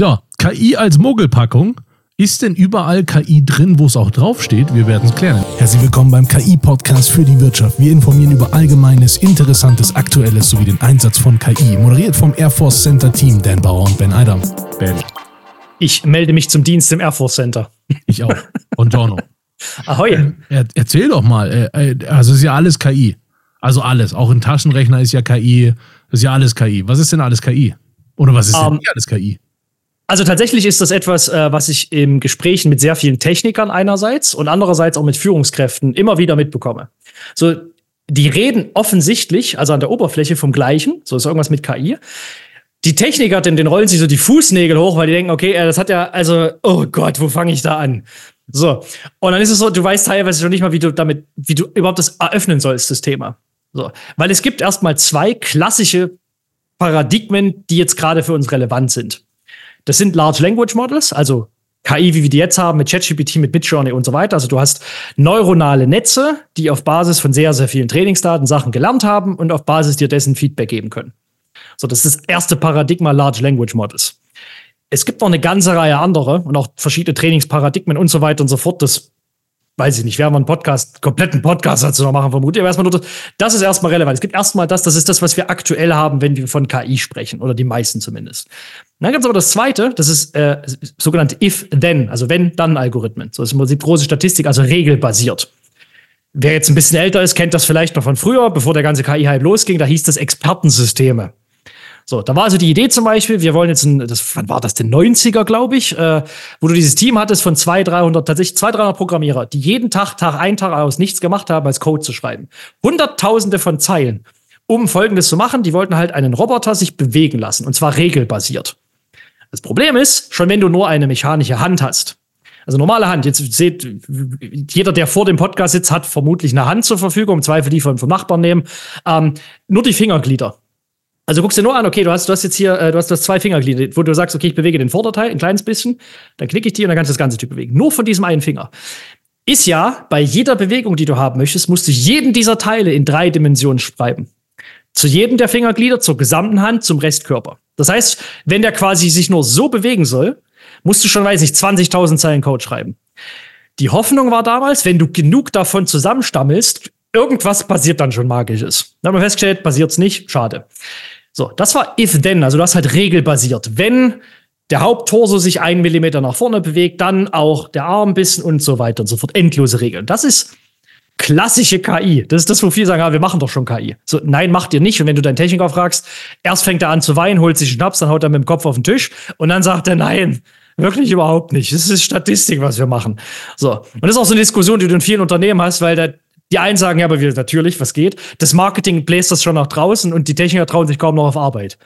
Ja, KI als Mogelpackung. Ist denn überall KI drin, wo es auch draufsteht? Wir werden es klären. Herzlich willkommen beim KI-Podcast für die Wirtschaft. Wir informieren über Allgemeines, Interessantes, Aktuelles sowie den Einsatz von KI. Moderiert vom Air Force Center Team Dan Bauer und Ben Adam. Ben. Ich melde mich zum Dienst im Air Force Center. Ich auch. Buongiorno. Ahoi. Äh, erzähl doch mal. Äh, äh, also ist ja alles KI. Also alles. Auch ein Taschenrechner ist ja KI. Das ist ja alles KI. Was ist denn alles KI? Oder was ist um, denn ähm, alles KI? Also tatsächlich ist das etwas, äh, was ich im Gesprächen mit sehr vielen Technikern einerseits und andererseits auch mit Führungskräften immer wieder mitbekomme. So, die reden offensichtlich, also an der Oberfläche vom Gleichen, so ist irgendwas mit KI. Die Techniker, den, den rollen sich so die Fußnägel hoch, weil die denken, okay, das hat ja, also, oh Gott, wo fange ich da an? So. Und dann ist es so, du weißt teilweise schon nicht mal, wie du damit, wie du überhaupt das eröffnen sollst, das Thema. So. Weil es gibt erstmal zwei klassische Paradigmen, die jetzt gerade für uns relevant sind. Das sind Large Language Models, also KI, wie wir die jetzt haben, mit ChatGPT, mit Midjourney und so weiter. Also du hast neuronale Netze, die auf Basis von sehr, sehr vielen Trainingsdaten Sachen gelernt haben und auf Basis dir dessen Feedback geben können. So, das ist das erste Paradigma Large Language Models. Es gibt noch eine ganze Reihe andere und auch verschiedene Trainingsparadigmen und so weiter und so fort. Das weiß ich nicht, werden wir einen Podcast, kompletten Podcast dazu noch machen, vermutlich. Aber erstmal nur das, das ist erstmal relevant. Es gibt erstmal das, das ist das, was wir aktuell haben, wenn wir von KI sprechen, oder die meisten zumindest. Dann gibt es aber das zweite, das ist äh, sogenannte If-Then, also wenn-dann-Algorithmen. So ist im Prinzip große Statistik, also regelbasiert. Wer jetzt ein bisschen älter ist, kennt das vielleicht noch von früher, bevor der ganze KI-Hype losging, da hieß das Expertensysteme. So, da war also die Idee zum Beispiel, wir wollen jetzt ein, das, wann war das denn, 90er, glaube ich, äh, wo du dieses Team hattest von 200, 300, tatsächlich 200, 300 Programmierer, die jeden Tag, Tag ein, Tag aus nichts gemacht haben, als Code zu schreiben. Hunderttausende von Zeilen, um Folgendes zu machen. Die wollten halt einen Roboter sich bewegen lassen, und zwar regelbasiert. Das Problem ist, schon wenn du nur eine mechanische Hand hast, also normale Hand. Jetzt seht, jeder, der vor dem Podcast sitzt, hat vermutlich eine Hand zur Verfügung, im Zweifel die von, vom Nachbarn nehmen. Ähm, nur die Fingerglieder. Also guckst du nur an, okay, du hast, du hast jetzt hier, äh, du hast das zwei Fingerglieder, wo du sagst, okay, ich bewege den Vorderteil ein kleines bisschen, dann klicke ich die und dann kannst du das ganze Typ bewegen. Nur von diesem einen Finger. Ist ja, bei jeder Bewegung, die du haben möchtest, musst du jeden dieser Teile in drei Dimensionen schreiben. Zu jedem der Fingerglieder, zur gesamten Hand, zum Restkörper. Das heißt, wenn der quasi sich nur so bewegen soll, musst du schon, weiß ich, 20.000 Zeilen Code schreiben. Die Hoffnung war damals, wenn du genug davon zusammenstammelst, irgendwas passiert dann schon Magisches. Dann haben wir festgestellt, passiert's nicht, schade. So, das war if then, also du hast halt regelbasiert. Wenn der Haupttorso sich einen Millimeter nach vorne bewegt, dann auch der Arm ein bisschen und so weiter und so fort. Endlose Regeln. Das ist klassische KI. Das ist das, wo viele sagen, ah, wir machen doch schon KI. So, nein, macht ihr nicht. Und wenn du deinen Techniker fragst, erst fängt er an zu weinen, holt sich Schnaps, dann haut er mit dem Kopf auf den Tisch und dann sagt er, nein, wirklich überhaupt nicht. Das ist Statistik, was wir machen. So. Und das ist auch so eine Diskussion, die du in vielen Unternehmen hast, weil der die einen sagen, ja, aber wir, natürlich, was geht. Das Marketing bläst das schon nach draußen und die Techniker trauen sich kaum noch auf Arbeit.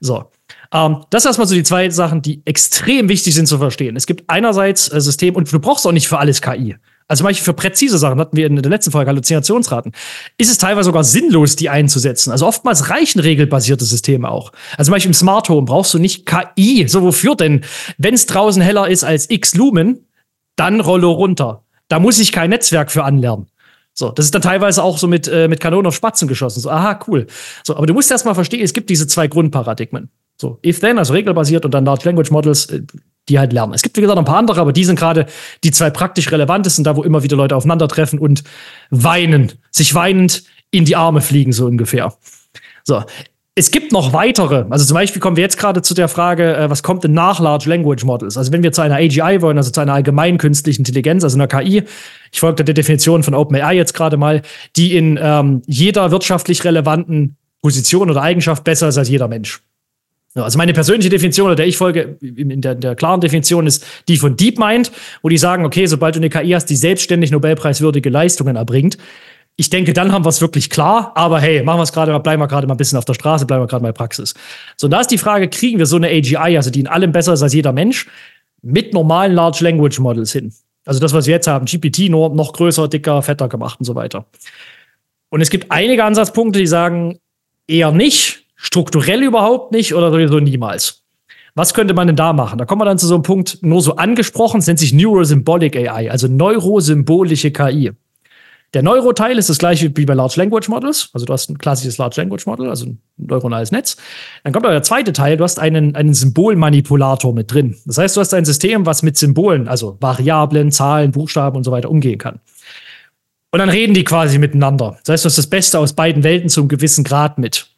So. Ähm, das erstmal so die zwei Sachen, die extrem wichtig sind zu verstehen. Es gibt einerseits äh, System, und du brauchst auch nicht für alles KI. Also Beispiel für präzise Sachen, hatten wir in der letzten Folge Halluzinationsraten, ist es teilweise sogar sinnlos, die einzusetzen. Also oftmals reichen regelbasierte Systeme auch. Also zum Beispiel im Smart Home brauchst du nicht KI. So wofür denn? Wenn es draußen heller ist als X Lumen, dann rolle runter. Da muss ich kein Netzwerk für anlernen. So, das ist dann teilweise auch so mit, äh, mit Kanonen auf Spatzen geschossen. So, aha, cool. So, aber du musst erst mal verstehen, es gibt diese zwei Grundparadigmen. So, if then, also regelbasiert und dann Large Language Models, äh, die halt lernen. Es gibt, wie gesagt, noch ein paar andere, aber die sind gerade die zwei praktisch relevantesten, da wo immer wieder Leute aufeinandertreffen und weinen, sich weinend in die Arme fliegen, so ungefähr. So, es gibt noch weitere. Also zum Beispiel kommen wir jetzt gerade zu der Frage, äh, was kommt denn nach Large Language Models? Also wenn wir zu einer AGI wollen, also zu einer allgemeinen künstlichen Intelligenz, also einer KI, ich folge der Definition von OpenAI jetzt gerade mal, die in ähm, jeder wirtschaftlich relevanten Position oder Eigenschaft besser ist als jeder Mensch. Also meine persönliche Definition, oder der ich folge, in der, in der, klaren Definition ist die von DeepMind, wo die sagen, okay, sobald du eine KI hast, die selbstständig Nobelpreiswürdige Leistungen erbringt, ich denke, dann haben wir es wirklich klar. Aber hey, machen wir es gerade mal, bleiben wir gerade mal ein bisschen auf der Straße, bleiben wir gerade mal in Praxis. So, und da ist die Frage, kriegen wir so eine AGI, also die in allem besser ist als jeder Mensch, mit normalen Large Language Models hin? Also das, was wir jetzt haben, GPT nur noch größer, dicker, fetter gemacht und so weiter. Und es gibt einige Ansatzpunkte, die sagen, eher nicht, strukturell überhaupt nicht oder sowieso niemals. Was könnte man denn da machen? Da kommen wir dann zu so einem Punkt, nur so angesprochen, es nennt sich Neurosymbolic AI, also neurosymbolische KI. Der Neuroteil ist das gleiche wie bei Large Language Models. Also du hast ein klassisches Large Language Model, also ein neuronales Netz. Dann kommt aber der zweite Teil, du hast einen, einen Symbolmanipulator mit drin. Das heißt, du hast ein System, was mit Symbolen, also Variablen, Zahlen, Buchstaben und so weiter umgehen kann. Und dann reden die quasi miteinander. Das heißt, du hast das Beste aus beiden Welten zu einem gewissen Grad mit.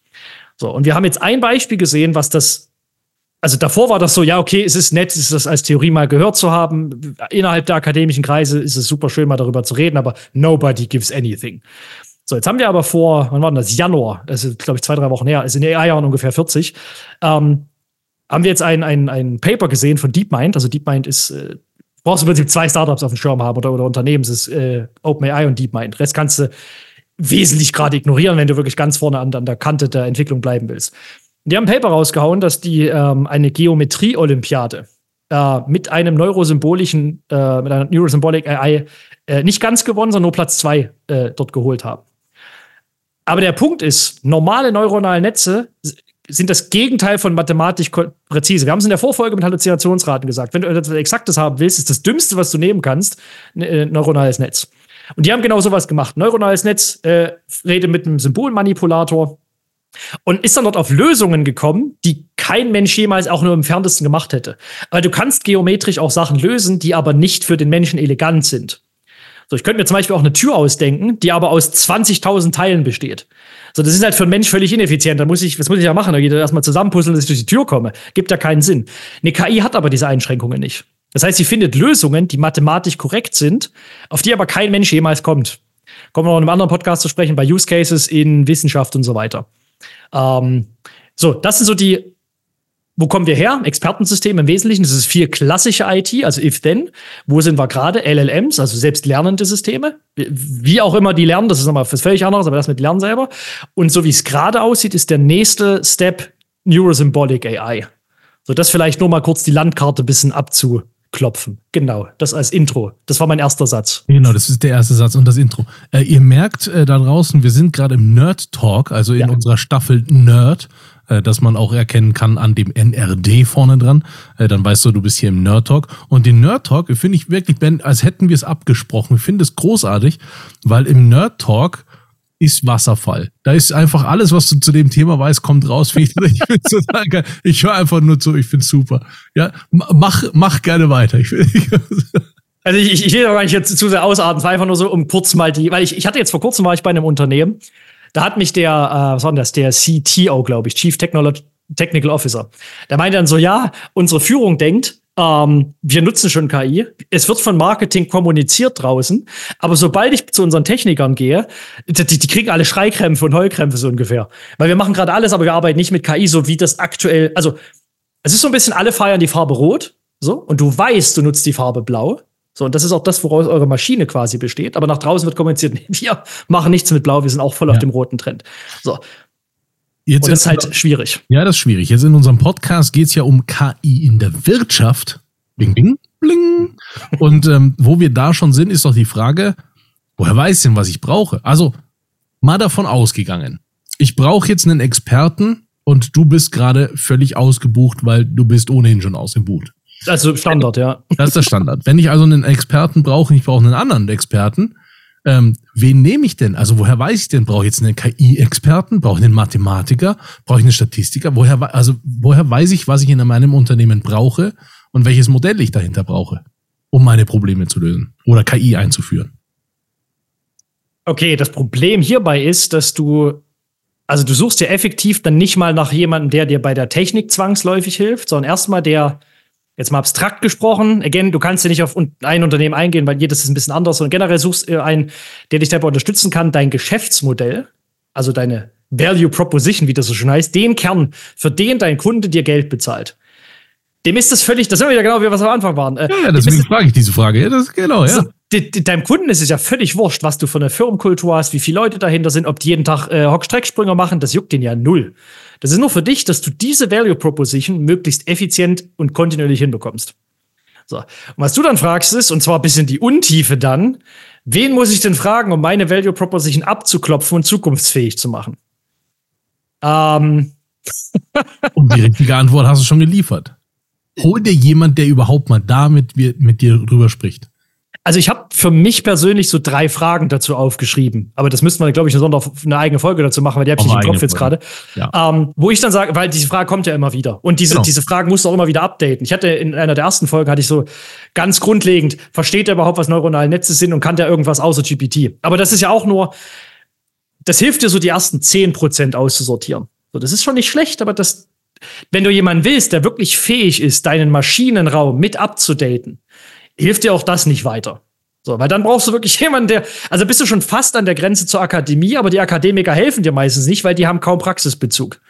So, und wir haben jetzt ein Beispiel gesehen, was das also davor war das so, ja, okay, es ist nett, es ist das als Theorie mal gehört zu haben. Innerhalb der akademischen Kreise ist es super schön, mal darüber zu reden, aber nobody gives anything. So, jetzt haben wir aber vor, wann war das? Januar, das ist, glaube ich, zwei, drei Wochen her, ist in AI-Jahren ungefähr 40, ähm, haben wir jetzt ein, ein, ein Paper gesehen von DeepMind. Also DeepMind ist, äh, brauchst du im Prinzip zwei Startups auf dem Schirm haben oder, oder Unternehmen. Es ist äh, OpenAI und DeepMind. Rest kannst du wesentlich gerade ignorieren, wenn du wirklich ganz vorne an, an der Kante der Entwicklung bleiben willst. Die haben ein Paper rausgehauen, dass die ähm, eine Geometrie-Olympiade äh, mit einem neurosymbolischen, äh, mit einer Neurosymbolic AI äh, nicht ganz gewonnen, sondern nur Platz zwei äh, dort geholt haben. Aber der Punkt ist, normale neuronale Netze sind das Gegenteil von mathematisch präzise. Wir haben es in der Vorfolge mit Halluzinationsraten gesagt. Wenn du etwas Exaktes haben willst, ist das Dümmste, was du nehmen kannst, ein äh, neuronales Netz. Und die haben genau sowas gemacht. Neuronales Netz äh, rede mit einem Symbolmanipulator und ist dann dort auf Lösungen gekommen, die kein Mensch jemals auch nur im Ferntesten gemacht hätte. Weil du kannst geometrisch auch Sachen lösen, die aber nicht für den Menschen elegant sind. So, ich könnte mir zum Beispiel auch eine Tür ausdenken, die aber aus 20.000 Teilen besteht. So, das ist halt für einen Mensch völlig ineffizient. Da muss ich, was muss ich ja machen? Da geht er erstmal zusammenpuzzeln, dass ich durch die Tür komme. Gibt ja keinen Sinn. Eine KI hat aber diese Einschränkungen nicht. Das heißt, sie findet Lösungen, die mathematisch korrekt sind, auf die aber kein Mensch jemals kommt. Kommen wir noch in einem anderen Podcast zu sprechen, bei Use Cases in Wissenschaft und so weiter. Ähm, so, das sind so die, wo kommen wir her? Expertensystem im Wesentlichen, das ist viel klassische IT, also if-then. Wo sind wir gerade? LLMs, also selbst lernende Systeme. Wie auch immer die lernen, das ist nochmal was völlig anderes, aber das mit Lernen selber. Und so wie es gerade aussieht, ist der nächste Step Neurosymbolic AI. So, das vielleicht nur mal kurz die Landkarte ein bisschen abzu, klopfen. Genau, das als Intro. Das war mein erster Satz. Genau, das ist der erste Satz und das Intro. Äh, ihr merkt äh, da draußen, wir sind gerade im Nerd Talk, also in ja. unserer Staffel Nerd, äh, dass man auch erkennen kann an dem NRD vorne dran. Äh, dann weißt du, du bist hier im Nerd Talk. Und den Nerd Talk finde ich wirklich, Ben, als hätten wir es abgesprochen. Ich finde es großartig, weil im Nerd Talk ist Wasserfall. Da ist einfach alles, was du zu dem Thema weißt, kommt raus. Ich, ich, ich höre einfach nur zu, ich finde super. Ja, mach, mach gerne weiter. Ich, also ich, ich will aber gar nicht jetzt zu sehr ausarten, es war einfach nur so, um kurz mal die, weil ich, ich hatte jetzt vor kurzem war ich bei einem Unternehmen, da hat mich der, äh, was war denn das, der CTO, glaube ich, Chief Technology, Technical Officer, der meinte dann so, ja, unsere Führung denkt, ähm, wir nutzen schon KI. Es wird von Marketing kommuniziert draußen. Aber sobald ich zu unseren Technikern gehe, die, die kriegen alle Schreikrämpfe und Heulkrämpfe so ungefähr. Weil wir machen gerade alles, aber wir arbeiten nicht mit KI, so wie das aktuell. Also, es ist so ein bisschen, alle feiern die Farbe rot. So, und du weißt, du nutzt die Farbe blau. So, und das ist auch das, woraus eure Maschine quasi besteht. Aber nach draußen wird kommuniziert, wir machen nichts mit Blau, wir sind auch voll ja. auf dem roten Trend. So. Jetzt und das ist halt schwierig. Ja, das ist schwierig. Jetzt in unserem Podcast geht es ja um KI in der Wirtschaft. Bing, bing, bling. Und ähm, wo wir da schon sind, ist doch die Frage, woher weiß ich denn, was ich brauche? Also mal davon ausgegangen. Ich brauche jetzt einen Experten und du bist gerade völlig ausgebucht, weil du bist ohnehin schon ausgebucht. Also Standard, ja. Das ist der Standard. Wenn ich also einen Experten brauche, ich brauche einen anderen Experten, ähm, wen nehme ich denn? Also woher weiß ich denn? Brauche ich jetzt einen KI-Experten? Brauche ich einen Mathematiker? Brauche ich einen Statistiker? Woher, also woher weiß ich, was ich in meinem Unternehmen brauche und welches Modell ich dahinter brauche, um meine Probleme zu lösen oder KI einzuführen? Okay, das Problem hierbei ist, dass du also du suchst ja effektiv dann nicht mal nach jemandem, der dir bei der Technik zwangsläufig hilft, sondern erstmal der jetzt mal abstrakt gesprochen, again, du kannst ja nicht auf ein Unternehmen eingehen, weil jedes ist ein bisschen anders, sondern generell suchst du einen, der dich dabei unterstützen kann, dein Geschäftsmodell, also deine Value Proposition, wie das so schön heißt, den Kern, für den dein Kunde dir Geld bezahlt. Dem ist das völlig, das sind wir wieder genau, wie wir es am Anfang waren. Äh, ja, deswegen frage ich diese Frage. Ja, das, genau, ja. Deinem Kunden ist es ja völlig wurscht, was du für eine Firmenkultur hast, wie viele Leute dahinter sind, ob die jeden Tag äh, Hockstrecksprünge machen, das juckt den ja null. Das ist nur für dich, dass du diese Value Proposition möglichst effizient und kontinuierlich hinbekommst. So. Und was du dann fragst ist, und zwar ein bisschen die Untiefe dann, wen muss ich denn fragen, um meine Value Proposition abzuklopfen und zukunftsfähig zu machen? Ähm. und die richtige Antwort hast du schon geliefert. Hol dir jemand, der überhaupt mal damit mit dir drüber spricht. Also ich habe für mich persönlich so drei Fragen dazu aufgeschrieben. Aber das müssten wir, glaube ich, eine, Sonder eine eigene Folge dazu machen, weil die habe ich nicht im Kopf jetzt gerade. Ja. Ähm, wo ich dann sage, weil diese Frage kommt ja immer wieder. Und diese, genau. diese Fragen musst du auch immer wieder updaten. Ich hatte in einer der ersten Folgen hatte ich so ganz grundlegend, versteht er überhaupt, was neuronale Netze sind und kann der irgendwas außer GPT? Aber das ist ja auch nur, das hilft dir so die ersten 10% auszusortieren. So, das ist schon nicht schlecht, aber das, wenn du jemanden willst, der wirklich fähig ist, deinen Maschinenraum mit abzudaten, hilft dir auch das nicht weiter. So, weil dann brauchst du wirklich jemanden, der, also bist du schon fast an der Grenze zur Akademie, aber die Akademiker helfen dir meistens nicht, weil die haben kaum Praxisbezug.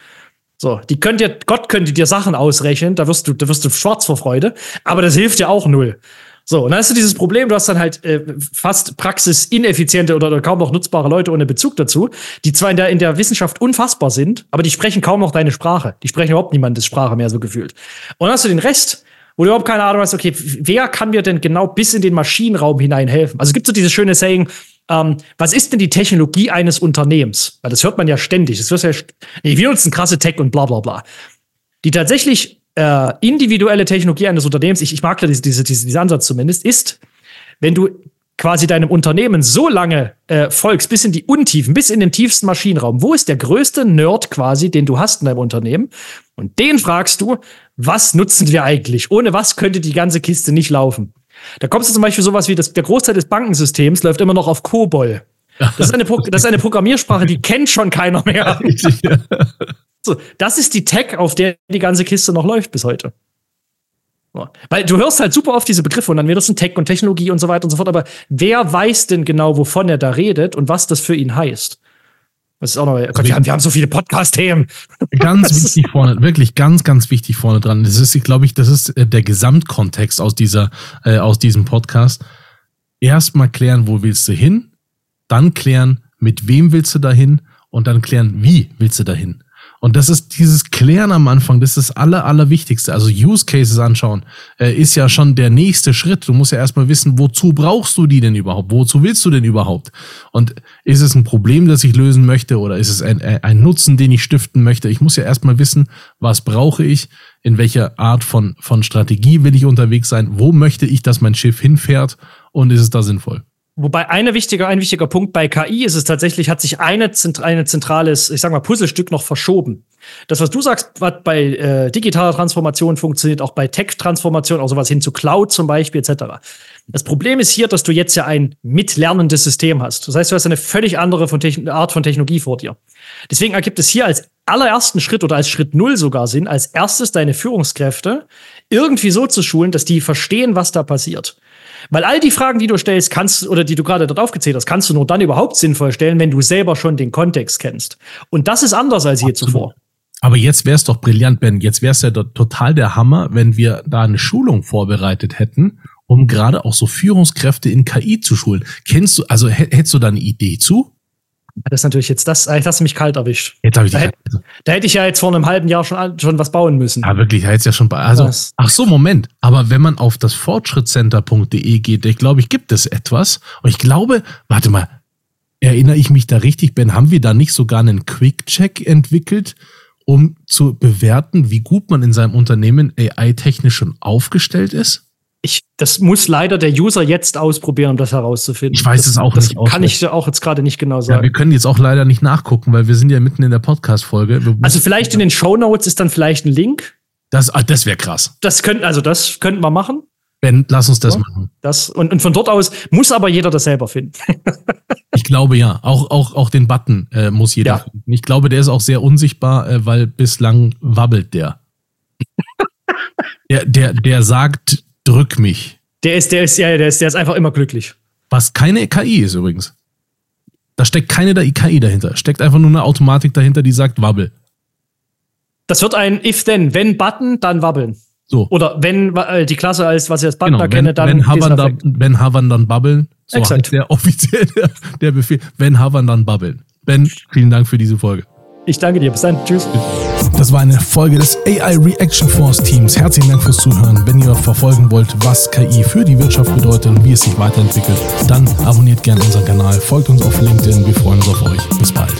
So, die könnt dir, Gott könnte dir Sachen ausrechnen, da wirst du, da wirst du schwarz vor Freude, aber das hilft dir auch null. So, und dann hast du dieses Problem, du hast dann halt äh, fast praxisineffiziente oder, oder kaum noch nutzbare Leute ohne Bezug dazu, die zwar in der, in der Wissenschaft unfassbar sind, aber die sprechen kaum noch deine Sprache. Die sprechen überhaupt niemandes Sprache mehr so gefühlt. Und dann hast du den Rest, wo du überhaupt keine Ahnung hast, okay, wer kann mir denn genau bis in den Maschinenraum hinein helfen? Also es gibt so dieses schöne Saying, ähm, was ist denn die Technologie eines Unternehmens? Weil das hört man ja ständig. Das wird ja, nee, wir nutzen krasse Tech und bla bla bla. Die tatsächlich äh, individuelle Technologie eines Unternehmens, ich, ich mag da diese, diese, diese, diesen Ansatz zumindest, ist, wenn du quasi deinem Unternehmen so lange äh, folgst, bis in die Untiefen, bis in den tiefsten Maschinenraum, wo ist der größte Nerd quasi, den du hast in deinem Unternehmen? Und den fragst du, was nutzen wir eigentlich? Ohne was könnte die ganze Kiste nicht laufen? Da kommst du zum Beispiel sowas wie, das, der Großteil des Bankensystems läuft immer noch auf COBOL. Das ist, eine, das ist eine Programmiersprache, die kennt schon keiner mehr. So, das ist die Tech, auf der die ganze Kiste noch läuft bis heute. Weil du hörst halt super oft diese Begriffe und dann wird das ein Tech und Technologie und so weiter und so fort, aber wer weiß denn genau, wovon er da redet und was das für ihn heißt? Das ist auch noch, Gott, wir, haben, wir haben so viele Podcast-Themen. Ganz wichtig vorne, wirklich ganz, ganz wichtig vorne dran. Das ist, glaube ich, das ist äh, der Gesamtkontext aus dieser, äh, aus diesem Podcast. Erstmal klären, wo willst du hin? Dann klären, mit wem willst du dahin? Und dann klären, wie willst du dahin? Und das ist dieses Klären am Anfang, das ist das aller, allerwichtigste. Also Use Cases anschauen äh, ist ja schon der nächste Schritt. Du musst ja erstmal wissen, wozu brauchst du die denn überhaupt? Wozu willst du denn überhaupt? Und ist es ein Problem, das ich lösen möchte oder ist es ein, ein Nutzen, den ich stiften möchte? Ich muss ja erstmal wissen, was brauche ich? In welcher Art von, von Strategie will ich unterwegs sein? Wo möchte ich, dass mein Schiff hinfährt? Und ist es da sinnvoll? Wobei eine wichtiger, ein wichtiger Punkt bei KI ist es tatsächlich, hat sich eine, eine zentrales, ich sag mal, Puzzlestück noch verschoben. Das, was du sagst, was bei äh, digitaler Transformation funktioniert, auch bei Tech-Transformation, auch sowas hin zu Cloud zum Beispiel, etc. Das Problem ist hier, dass du jetzt ja ein mitlernendes System hast. Das heißt, du hast eine völlig andere von Art von Technologie vor dir. Deswegen ergibt es hier als allerersten Schritt oder als Schritt null sogar Sinn, als erstes deine Führungskräfte irgendwie so zu schulen, dass die verstehen, was da passiert. Weil all die Fragen, die du stellst, kannst oder die du gerade dort aufgezählt hast, kannst du nur dann überhaupt sinnvoll stellen, wenn du selber schon den Kontext kennst. Und das ist anders als je zuvor. Aber jetzt wäre es doch brillant, Ben. Jetzt wäre es ja total der Hammer, wenn wir da eine Schulung vorbereitet hätten, um gerade auch so Führungskräfte in KI zu schulen. Kennst du, also hättest du da eine Idee zu? Das ist natürlich jetzt, das, das hast du mich kalt erwischt. Jetzt hab ich da, hätte, da hätte ich ja jetzt vor einem halben Jahr schon, schon was bauen müssen. Ja, wirklich, da hätte ja schon bei, also, was? ach so, Moment. Aber wenn man auf das fortschrittcenter.de geht, ich glaube, ich gibt es etwas. Und ich glaube, warte mal, erinnere ich mich da richtig, Ben, haben wir da nicht sogar einen Quick-Check entwickelt, um zu bewerten, wie gut man in seinem Unternehmen AI-technisch schon aufgestellt ist? Ich, das muss leider der User jetzt ausprobieren, um das herauszufinden. Ich weiß das, es auch das nicht. Das kann ich auch jetzt gerade nicht genau sagen. Ja, wir können jetzt auch leider nicht nachgucken, weil wir sind ja mitten in der Podcast-Folge. Also vielleicht in den Show Notes ist dann vielleicht ein Link. Das, ah, das wäre krass. Das könnten, also das könnten wir machen. Ben, lass uns das ja, machen. Das, und, und von dort aus muss aber jeder das selber finden. ich glaube ja. Auch, auch, auch den Button äh, muss jeder ja. finden. Ich glaube, der ist auch sehr unsichtbar, äh, weil bislang wabbelt der. der, der, der sagt, drück mich. Der ist, der ist, ja, der ist, der ist einfach immer glücklich. Was keine KI ist übrigens. Da steckt keine KI dahinter. Steckt einfach nur eine Automatik dahinter, die sagt Wabbel. Das wird ein If-Then. Wenn Button, dann wabbeln. So. Oder wenn äh, die Klasse als, was ich als Button genau, erkenne, dann. Wenn Havern, da, wenn Havern dann babbeln. So Exakt. heißt der offiziell der, der Befehl. Wenn Havern dann babbeln. Ben, vielen Dank für diese Folge. Ich danke dir. Bis dann. Tschüss. Das war eine Folge des AI Reaction Force Teams. Herzlichen Dank fürs Zuhören. Wenn ihr verfolgen wollt, was KI für die Wirtschaft bedeutet und wie es sich weiterentwickelt, dann abonniert gerne unseren Kanal, folgt uns auf LinkedIn. Wir freuen uns auf euch. Bis bald.